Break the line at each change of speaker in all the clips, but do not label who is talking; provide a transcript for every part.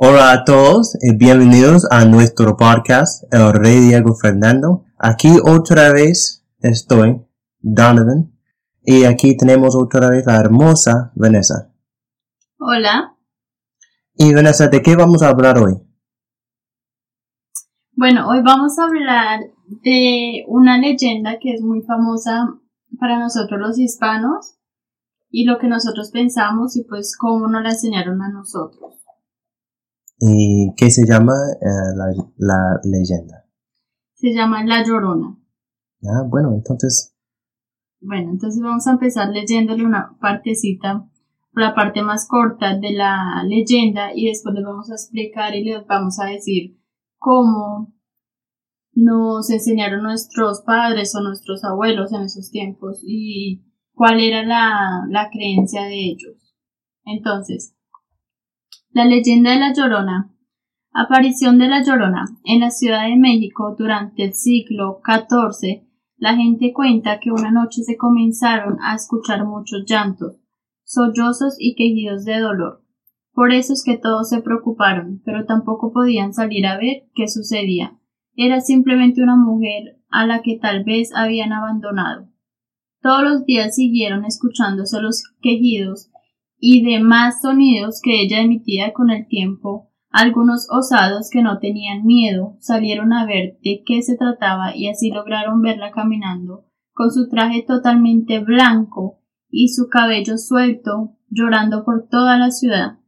Hola a todos y bienvenidos a nuestro podcast El Rey Diego Fernando. Aquí otra vez estoy, Donovan, y aquí tenemos otra vez la hermosa Vanessa.
Hola.
Y Vanessa, ¿de qué vamos a hablar hoy?
Bueno, hoy vamos a hablar de una leyenda que es muy famosa para nosotros los hispanos y lo que nosotros pensamos y pues cómo nos la enseñaron a nosotros.
¿Y qué se llama eh, la, la, leyenda?
Se llama La Llorona.
Ah, bueno, entonces.
Bueno, entonces vamos a empezar leyéndole una partecita, la parte más corta de la leyenda y después les vamos a explicar y les vamos a decir cómo nos enseñaron nuestros padres o nuestros abuelos en esos tiempos y cuál era la, la creencia de ellos. Entonces, la leyenda de la Llorona. Aparición de la Llorona. En la Ciudad de México durante el siglo XIV, la gente cuenta que una noche se comenzaron a escuchar muchos llantos, sollozos y quejidos de dolor. Por eso es que todos se preocuparon, pero tampoco podían salir a ver qué sucedía. Era simplemente una mujer a la que tal vez habían abandonado. Todos los días siguieron escuchándose los quejidos y demás sonidos que ella emitía con el tiempo, algunos osados que no tenían miedo salieron a ver de qué se trataba y así lograron verla caminando, con su traje totalmente blanco y su cabello suelto, llorando por toda la ciudad.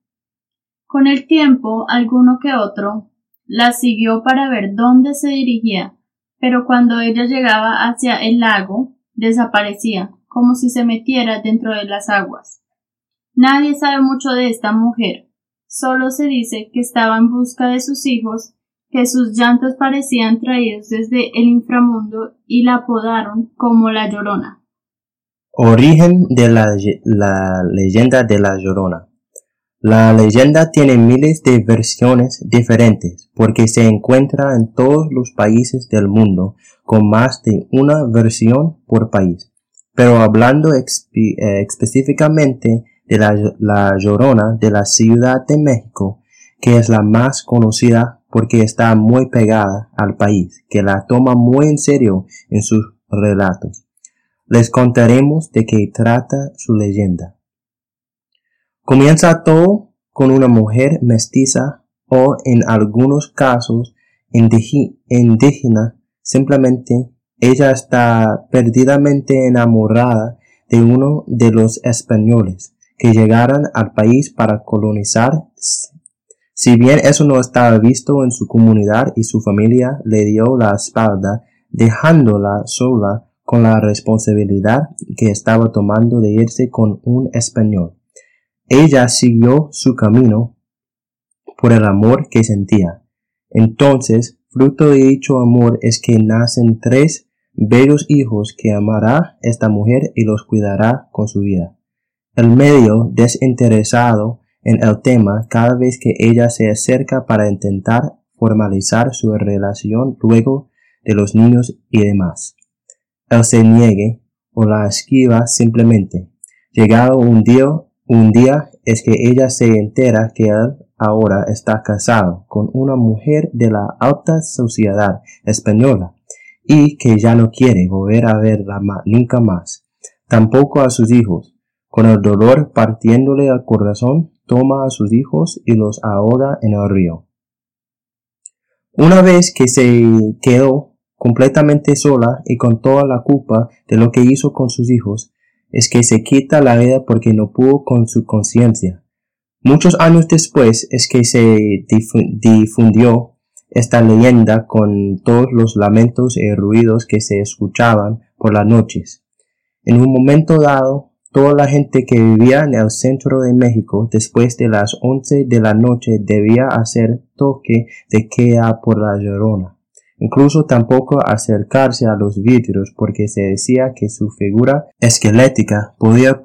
Con el tiempo, alguno que otro la siguió para ver dónde se dirigía, pero cuando ella llegaba hacia el lago, desaparecía, como si se metiera dentro de las aguas. Nadie sabe mucho de esta mujer. Solo se dice que estaba en busca de sus hijos, que sus llantos parecían traídos desde el inframundo y la apodaron como la Llorona.
Origen de la, la leyenda de la Llorona. La leyenda tiene miles de versiones diferentes porque se encuentra en todos los países del mundo con más de una versión por país. Pero hablando eh, específicamente de la, Llorona de la Ciudad de México, que es la más conocida porque está muy pegada al país, que la toma muy en serio en sus relatos. Les contaremos de qué trata su leyenda. Comienza todo con una mujer mestiza o en algunos casos indígena, simplemente ella está perdidamente enamorada de uno de los españoles que llegaran al país para colonizar. Si bien eso no estaba visto en su comunidad y su familia le dio la espalda, dejándola sola con la responsabilidad que estaba tomando de irse con un español. Ella siguió su camino por el amor que sentía. Entonces, fruto de dicho amor es que nacen tres bellos hijos que amará esta mujer y los cuidará con su vida. El medio desinteresado en el tema cada vez que ella se acerca para intentar formalizar su relación luego de los niños y demás. Él se niegue o la esquiva simplemente. Llegado un día, un día es que ella se entera que él ahora está casado con una mujer de la alta sociedad española y que ya no quiere volver a verla nunca más, tampoco a sus hijos, con el dolor partiéndole al corazón, toma a sus hijos y los ahoga en el río. Una vez que se quedó completamente sola y con toda la culpa de lo que hizo con sus hijos, es que se quita la vida porque no pudo con su conciencia. Muchos años después es que se difundió esta leyenda con todos los lamentos y ruidos que se escuchaban por las noches. En un momento dado, Toda la gente que vivía en el centro de México después de las once de la noche debía hacer toque de queda por la llorona. Incluso tampoco acercarse a los vidrios porque se decía que su figura esquelética podía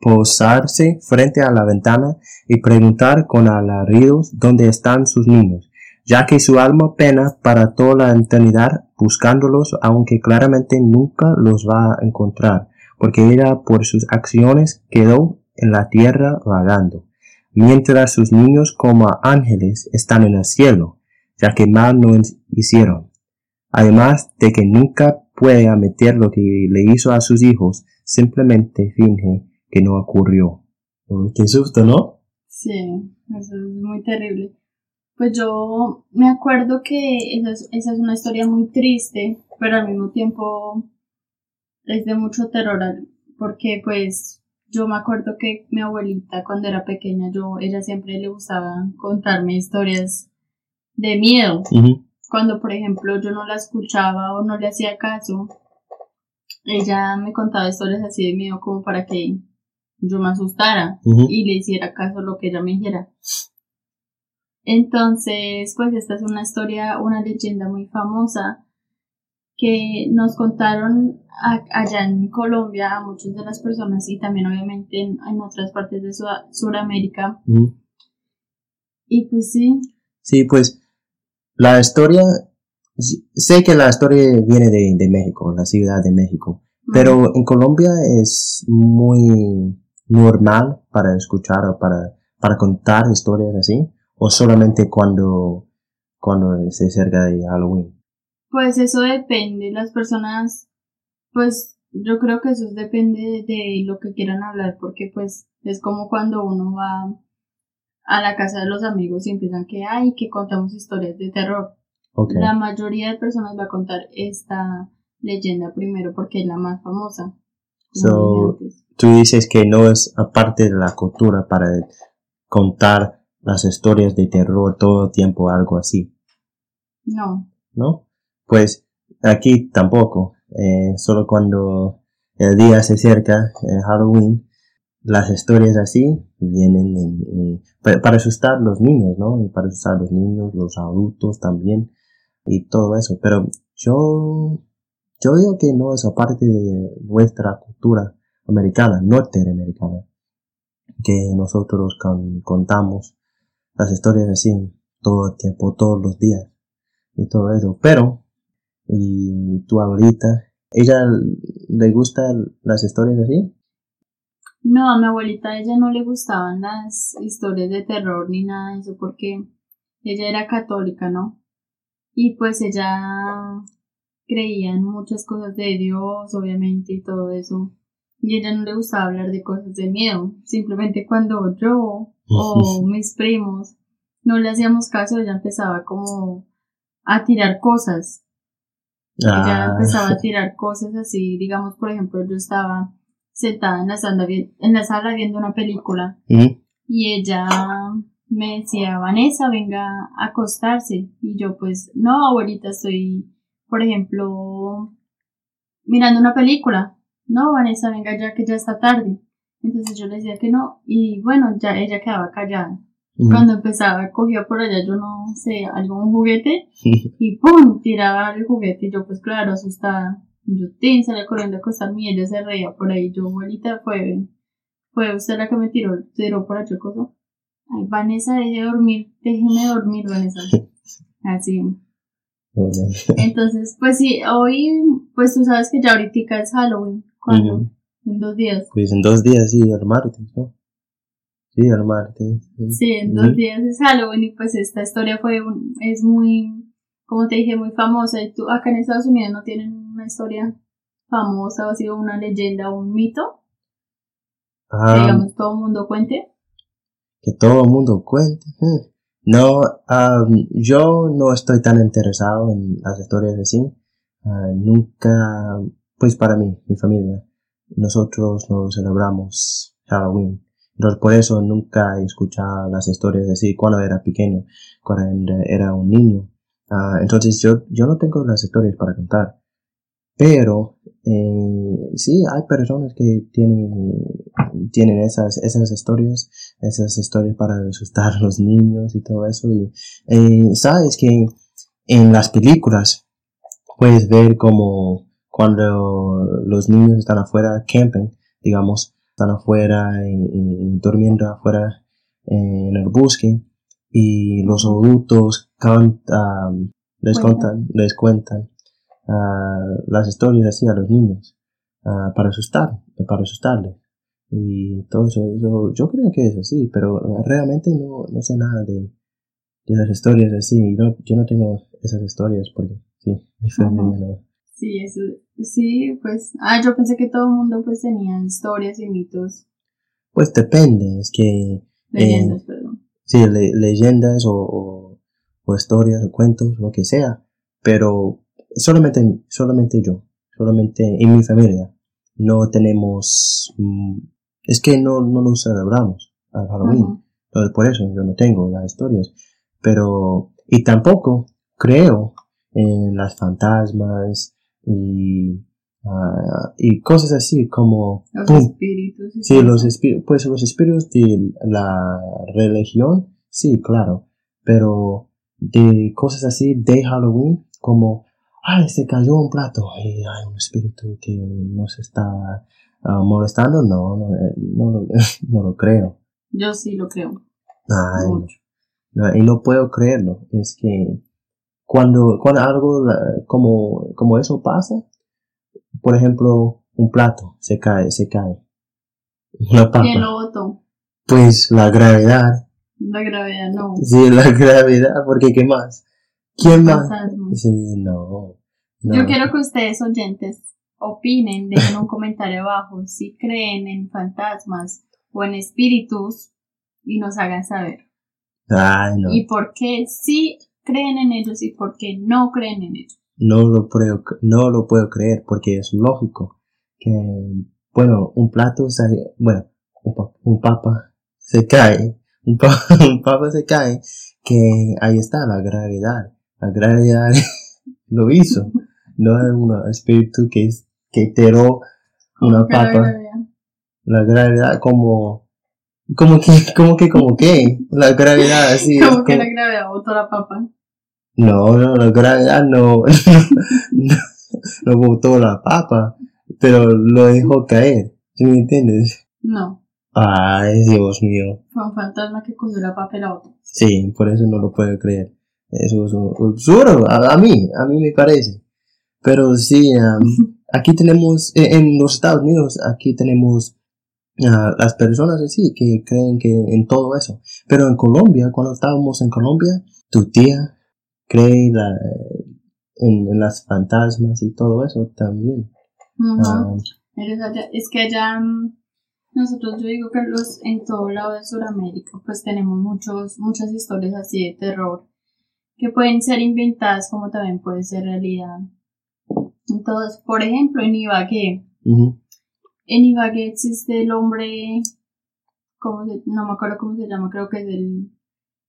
posarse frente a la ventana y preguntar con alaridos dónde están sus niños, ya que su alma pena para toda la eternidad buscándolos aunque claramente nunca los va a encontrar porque ella por sus acciones quedó en la tierra vagando. mientras sus niños como ángeles están en el cielo, ya que mal no hicieron. Además de que nunca puede admitir lo que le hizo a sus hijos, simplemente finge que no ocurrió. Qué susto, ¿no?
Sí, eso es muy terrible. Pues yo me acuerdo que esa es, esa es una historia muy triste, pero al mismo tiempo es de mucho terror, porque pues yo me acuerdo que mi abuelita cuando era pequeña, yo, ella siempre le gustaba contarme historias de miedo. Cuando, por ejemplo, yo no la escuchaba o no le hacía caso, ella me contaba historias así de miedo como para que yo me asustara y le hiciera caso a lo que ella me dijera. Entonces, pues esta es una historia, una leyenda muy famosa que nos contaron allá en Colombia a muchas de las personas y también obviamente en, otras partes de Sudamérica. Y pues sí.
Sí, pues la historia, sé que la historia viene de, México, la ciudad de México, pero en Colombia es muy normal para escuchar o para, para contar historias así, o solamente cuando, cuando se acerca de Halloween.
Pues eso depende, las personas, pues yo creo que eso depende de, lo que quieran hablar, porque pues es como cuando uno va a la casa de los amigos y empiezan que, ay, que contamos historias de terror. La mayoría de personas va a contar esta leyenda primero porque es la más famosa.
So, tú dices que no es aparte de la cultura para contar las historias de terror todo el tiempo, algo así.
No.
¿No? Pues aquí tampoco, eh, solo cuando el día se acerca, eh, Halloween, las historias así vienen para, asustar a los niños, ¿no? Y para asustar a los niños, los adultos también, y todo eso. Pero yo, yo digo que no es aparte de nuestra cultura americana, norteamericana, que nosotros contamos las historias así todo el tiempo, todos los días, y todo eso. Pero y tu abuelita, ¿ella le gustan las historias así?
No, a mi abuelita a ella no le gustaban las historias de terror ni nada de eso porque ella era católica, ¿no? Y pues ella creía en muchas cosas de Dios, obviamente, y todo eso. Y a ella no le gustaba hablar de cosas de miedo. Simplemente cuando yo o mis primos no le hacíamos caso, ella empezaba como a tirar cosas ella ah. empezaba a tirar cosas así, digamos, por ejemplo, yo estaba sentada en la sala, en la sala viendo una película y ella me decía, Vanessa, venga a acostarse. Y yo pues, no, abuelita, estoy, por ejemplo, mirando una película. No, Vanessa, venga ya que ya está tarde. Entonces yo le decía que no y bueno, ya ella quedaba callada. Cuando empezaba, cogía por allá, yo no sé, algún juguete y ¡pum! tiraba el juguete y yo pues claro, asustada. Yo tin, salía corriendo a acostarme y ella se reía por ahí. Yo, abuelita, fue, fue usted la que me tiró, tiró por allá cosa. Ay, Vanessa, deje dormir, déjeme dormir, Vanessa. Así. Entonces, pues sí, hoy, pues tú sabes que ya ahorita es Halloween. ¿Cuándo? En dos días.
Pues en dos días, sí, el martes, ¿no? Sí, el martes.
Sí, en dos días es Halloween y pues esta historia fue es muy, como te dije, muy famosa. Y tú, acá en Estados Unidos no tienen una historia famosa o ha sido una leyenda o un mito. que digamos todo el mundo cuente.
Que todo el mundo cuente. No, yo no estoy tan interesado en las historias así. Uh, nunca, pues para mí, mi familia, nosotros no celebramos Halloween. Entonces por eso nunca he escuchado las historias así cuando era pequeño, cuando era un niño. Uh, entonces yo, yo no tengo las historias para contar. Pero eh, sí, hay personas que tienen, tienen esas, esas historias, esas historias para asustar a los niños y todo eso. Y eh, sabes que en las películas puedes ver como cuando los niños están afuera camping, digamos, están afuera y, durmiendo afuera en el bosque y los adultos les cuentan, les cuentan uh, las historias así a los niños uh, para asustar, para asustarles. y todo eso, eso, yo creo que es así, pero realmente no, no sé nada de, de las historias así, no, yo no tengo esas historias porque sí, mi familia no.
Sí, eso, sí, pues, ah, yo pensé que todo el mundo pues tenía historias y mitos.
Pues depende, es que...
Leyendas, perdón.
Sí, leyendas o, o, historias o cuentos, lo que sea, pero solamente, solamente yo, solamente en mi familia, no tenemos, mm, es que no, no nos celebramos al Halloween, entonces por eso yo no tengo las historias, pero, y tampoco creo en las fantasmas, y, uh, y cosas así como
los espíritus
sí los espíritus pues los espíritus de la religión sí claro pero de cosas así de Halloween como ay se cayó un plato y hay un espíritu que nos está uh, molestando no no, eh, no, no, no, lo creo.
Yo sí lo creo
ay, no, y no puedo creerlo es que cuando, cuando algo como, como eso pasa, por ejemplo, un plato se cae, se cae.
Una papa. ¿Quién lo botó?
Pues la gravedad.
La gravedad, no.
Sí, la gravedad, porque ¿qué más? ¿Quién más? Sí, no,
Yo quiero que ustedes oyentes opinen, dejen un comentario abajo si creen en fantasmas o en espíritus y nos hagan saber.
Ay, no.
Y por qué sí creen en ellos y por qué no creen en ellos.
No lo puedo, no lo puedo creer porque es lógico que, bueno, un plato, bueno, un, papa se cae, un papa, se cae, que ahí está la gravedad. La gravedad lo hizo. No es un espíritu que, que tiró una papa. La gravedad como como que, como que, como que, la gravedad así.
Como que la gravedad botó la papa.
No, no, la gravedad no, no, no botó la papa, pero lo dejó caer. ¿Sí me entiendes?
No.
Ay, Dios mío.
Fue un fantasma que cogió la papa y la botó.
Sí, por eso no lo puedo creer. Eso es un absurdo, a, mí, a mí me parece. Pero sí, aquí tenemos, en los Estados Unidos, aquí tenemos las personas así que creen que en todo eso. Pero en Colombia, cuando estábamos en Colombia, tu tía cree en, las fantasmas y todo eso también.
Ah, es que allá mm, nosotros yo digo que los en todo lado de Sudamérica pues tenemos muchos muchas historias así de terror que pueden ser inventadas como también puede ser realidad. Entonces, por ejemplo, en Ibagué, en Ibagué existe el hombre, ¿cómo no me acuerdo cómo se llama, creo que es el,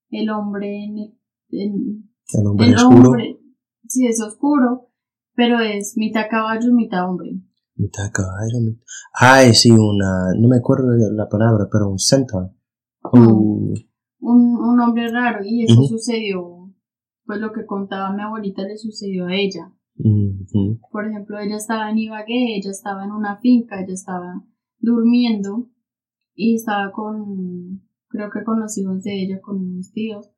el hombre en,
el hombre oscuro.
sí, es oscuro, pero es mitad caballo y mitad hombre.
Mitad caballo, mitad... Ay, sí, una... No me acuerdo la palabra, pero un centaur.
Un, un hombre raro, y eso sucedió, pues lo que contaba mi abuelita le sucedió a ella. Por ejemplo, ella estaba en Ibagué, ella estaba en una finca, ella estaba durmiendo y estaba con, creo que con los hijos de ella, con mis tíos.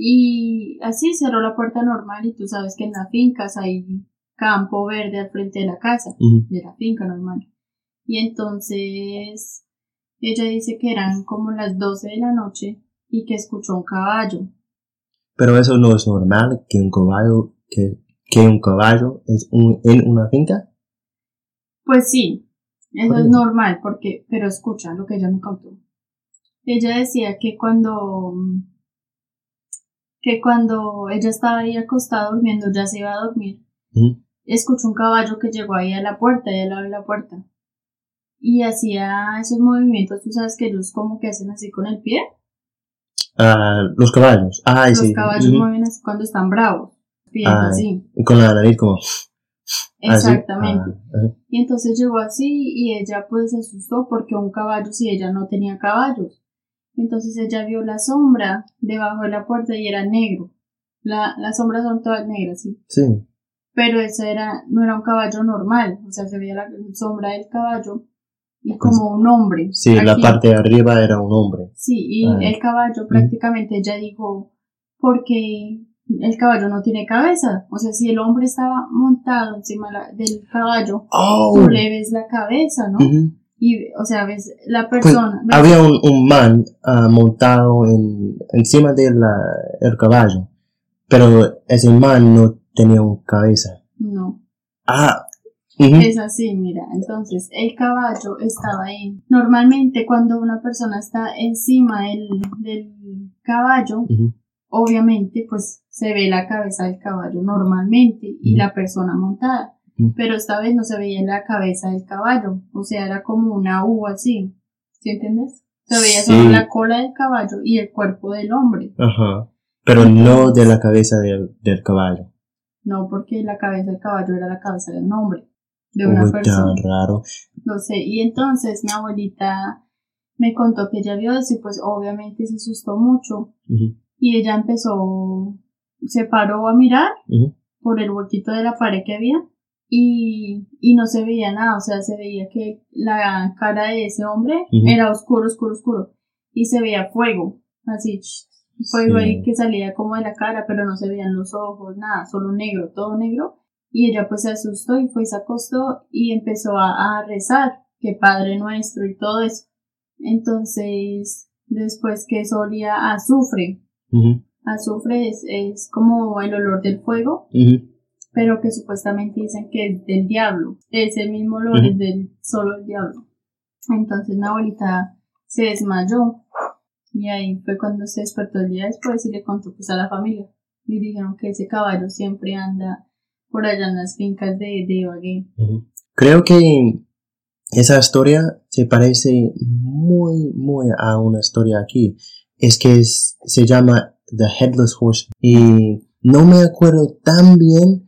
Y así cerró la puerta normal y tú sabes que en las fincas hay campo verde al frente de la casa, de la finca normal. Y entonces ella dice que eran como las 12 de la noche y que escuchó un caballo.
Pero eso no es normal que un caballo que, que un caballo es un, en una finca.
Pues sí, eso es normal porque pero escucha lo que ella me contó. Ella decía que cuando que cuando ella estaba ahí acostada durmiendo, ya se iba a dormir, escuchó un caballo que llegó ahí a la puerta, y al lado de la puerta. Y hacía esos movimientos, tú sabes que ellos como que hacen así con el pie.
Ah, los caballos. Ah,
los caballos mueven así cuando están bravos. así.
Y con la nariz como...
Exactamente. Ah, y entonces llegó así y ella pues se asustó porque un caballo, si ella no tenía caballos. Entonces ella vio la sombra debajo de la puerta y era negro. La, las sombras son todas negras, sí.
Sí.
Pero eso era, no era un caballo normal, o sea, se veía la sombra del caballo y como un hombre.
Sí, la parte de arriba era un hombre.
Sí, y ah. el caballo prácticamente ella dijo, porque el caballo no tiene cabeza, o sea, si el hombre estaba montado encima del caballo, oh. tú le ves la cabeza, ¿no? Y, o sea, ves la
Pues,
persona.
había un, un man ah, montado en, encima del el caballo, pero ese man no tenía un cabeza.
No,
Ah, ujú,
es así, mira. Entonces, el caballo estaba ahí. Normalmente, cuando una persona está encima del, del caballo, obviamente, pues se ve la cabeza del caballo normalmente y la persona montada. Pero esta vez no se veía la cabeza del caballo, o sea, era como una U así. ¿Sí entiendes? Se veía
Sí.
solo la cola del caballo y el cuerpo del hombre.
Ajá. Pero no de la cabeza del, del caballo.
No, porque la cabeza del caballo era la cabeza de un hombre, de una
Uy,
persona.
tan raro.
No sé, y entonces mi abuelita me contó que ella vio eso y pues obviamente se asustó mucho y ella empezó, se paró a mirar por el huequito de la pared que había y, y no se veía nada, o sea, se veía que la cara de ese hombre era oscuro, oscuro, oscuro y se veía fuego, así, fuego
Sí.
ahí que salía como de la cara, pero no se veían los ojos, nada, solo negro, todo negro y ella pues se asustó y fue y se acostó y empezó a, a rezar, que Padre Nuestro y todo eso. Entonces, después que eso olía azufre, azufre es, es como el olor del fuego. Pero que supuestamente dicen que es del diablo. Ese mismo olor es del solo el diablo. Entonces mi abuelita se desmayó y ahí fue cuando se despertó el día después y le contó pues a la familia. Y dijeron que ese caballo siempre anda por allá en las fincas de, de Ibagué.
Creo que esa historia se parece muy, muy a una historia aquí. Es que es- se llama The Headless Horseman. Y no me acuerdo tan bien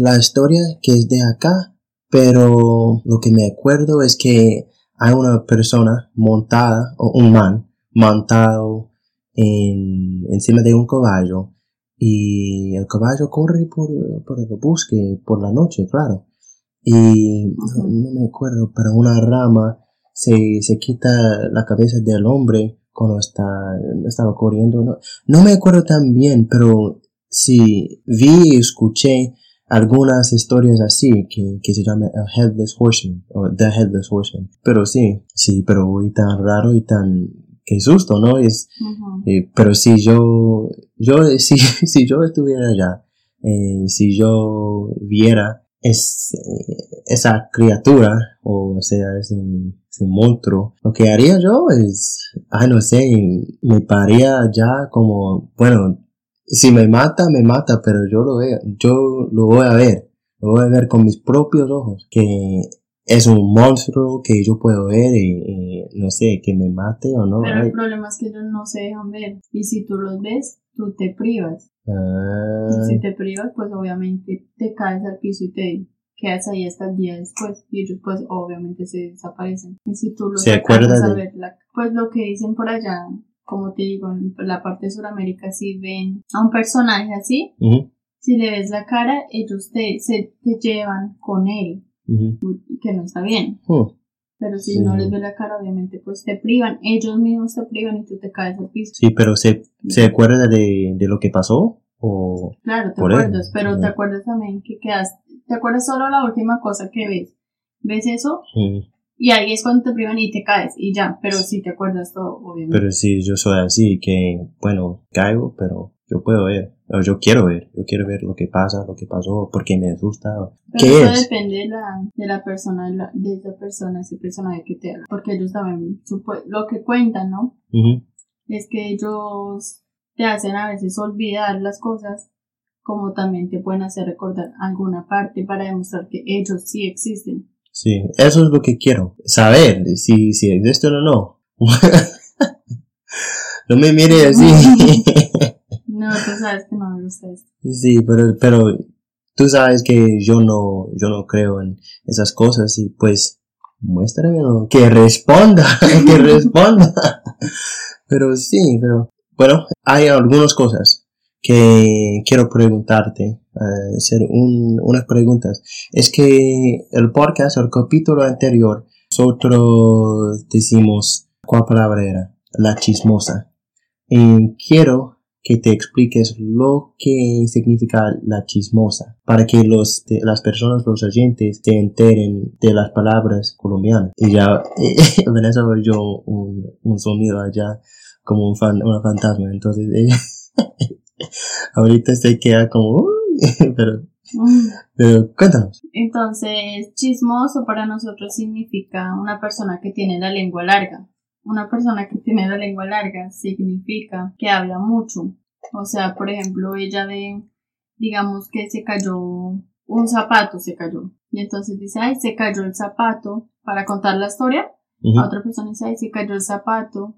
la historia que es de acá, pero lo que me acuerdo es que hay una persona montada, o un man, montado en, encima de un caballo y el caballo corre por, por el bosque por la noche, claro. Y no me acuerdo, pero una rama se, se quita la cabeza del hombre cuando está, estaba corriendo. No, no me acuerdo tan bien, pero sí vi y escuché algunas historias así que, que se llama el Headless Horseman o The Headless Horseman. Pero sí, sí, pero y tan raro y tan, qué susto, ¿no? Es,
Ujú.
eh, pero si yo, yo, si, si yo estuviera allá, eh, si yo viera es, eh, esa criatura, o sea, ese, ese monstruo, lo que haría yo es, ay, no sé, me paría ya como, bueno, si me mata, me mata, pero yo lo veo, yo lo voy a ver, lo voy a ver con mis propios ojos, que es un monstruo que yo puedo ver y, y no sé, que me mate o no.
Pero
ay.
el problema es que ellos no se dejan ver. Y si tú los ves, tú te privas.
Ah,
Y si te privas, pues obviamente te caes al piso y te quedas ahí hasta el día después. Y ellos pues obviamente se desaparecen. Y si tú los
¿Se
a ver, la- pues lo que dicen por allá, como te digo, en la parte de Sudamérica, si ven a un personaje así, si le ves la cara, ellos te, se, te llevan con él, que no está bien. Pero si
Sí.
no les ves la cara, obviamente pues te privan. Ellos mismos te privan y tú te caes al piso.
Sí, pero ¿se, ¿se acuerda de, de lo que pasó? O,
Claro, te acuerdas, pero
sí.
te acuerdas también que quedas, te acuerdas solo la última cosa que ves. ¿Ves eso?
mm,
Y ahí es cuando te privan y te caes y ya, pero sí te acuerdas todo, obviamente.
pero si yo soy así, que, bueno, caigo, pero yo puedo ver, o yo quiero ver, yo quiero ver lo que pasa, lo que pasó, porque me asusta.
Pero
¿Qué
eso
es?
depende de la, de la persona, de, la- de esa persona, ese personaje que te habla. Porque ellos supo- lo que cuentan, ¿no? Es que ellos te hacen a veces olvidar las cosas, como también te pueden hacer recordar alguna parte para demostrar que ellos sí existen.
Sí, eso es lo que quiero, saber si, si existe o no. no me mire así.
No, tú sabes que no me gusta esto.
Sí, pero, pero tú sabes que yo no, yo no creo en esas cosas y pues muéstrame ¿no? que responda, que responda. Pero sí, pero bueno, hay algunas cosas que quiero preguntarte, eh, hacer un, unas preguntas. Es que el podcast, el capítulo anterior, nosotros decimos, ¿cuál palabra era? La chismosa. Y quiero que te expliques lo que significa la chismosa, para que los, las personas, los oyentes, se enteren de las palabras colombianas. Y ya, Vanessa oyó un, un sonido allá como un fan, una fantasma, entonces ella ahorita se queda como, pero pero cuéntanos.
Entonces, chismoso para nosotros significa una persona que tiene la lengua larga. Una persona que tiene la lengua larga significa que habla mucho. O sea, por ejemplo, ella ve, digamos que se cayó un zapato, se cayó. Y entonces dice, ay, se cayó el zapato. Para contar la historia, a otra persona dice, ay, se cayó el zapato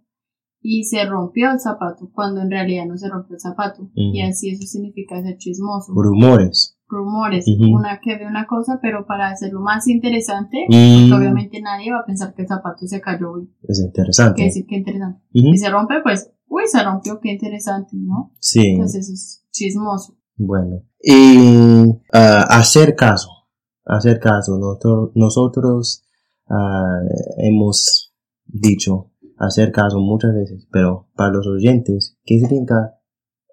y se rompió el zapato, cuando en realidad no se rompió el zapato. Y así eso significa ser chismoso.
Rumores
rumores, una que ve una cosa, pero para hacerlo más interesante, porque obviamente nadie va a pensar que el zapato se cayó hoy.
Es interesante.
Que decir que interesante. Y se rompe, pues, uy, se rompió, qué interesante, ¿no?
Sí.
Entonces eso es chismoso.
Bueno. Y ah, hacer caso, hacer caso. Nosotros, nosotros ah, hemos dicho hacer caso muchas veces, pero para los oyentes, ¿qué significa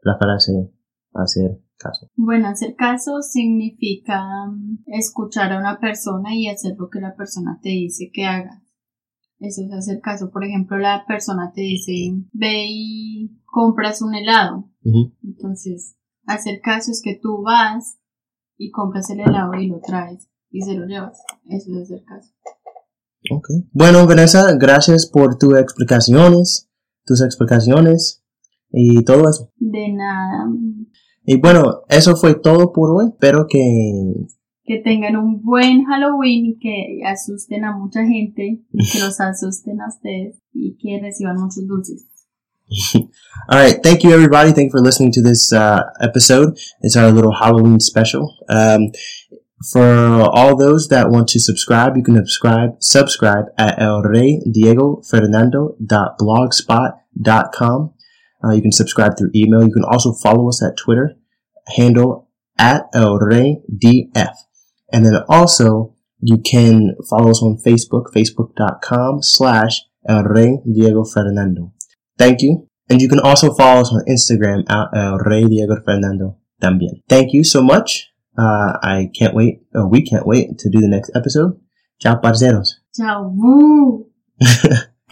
la frase hacer caso?
Bueno, hacer caso significa mm, escuchar a una persona y hacer lo que la persona te dice que hagas. Eso es hacer caso. Por ejemplo, la persona te dice, ve y compras un helado. Entonces, hacer caso es que tú vas y compras el helado y lo traes y se lo llevas. Eso es hacer caso.
Okay. Bueno, Vanessa, gracias por tus explicaciones, tus explicaciones y todo eso.
De nada.
Y bueno, eso fue todo por hoy. Espero que...
Que tengan un buen Halloween y que asusten a mucha gente, que los asusten a ustedes y que reciban muchos dulces.
all right. Thank you, everybody. Thank you for listening to this uh, episode. It's our little Halloween special. Um, for all those that want to subscribe, you can subscribe subscribe at elreydiegoFernando.blogspot.com. Uh, you can subscribe through email. You can also follow us at Twitter, handle at elreydf. And then also you can follow us on Facebook, facebook.com slash El Rey Diego Fernando. Thank you. And you can also follow us on Instagram at El Rey Diego Fernando también. Thank you so much. Uh, I can't wait, or we can't wait to do the next episode. Ciao, parceros.
Ciao.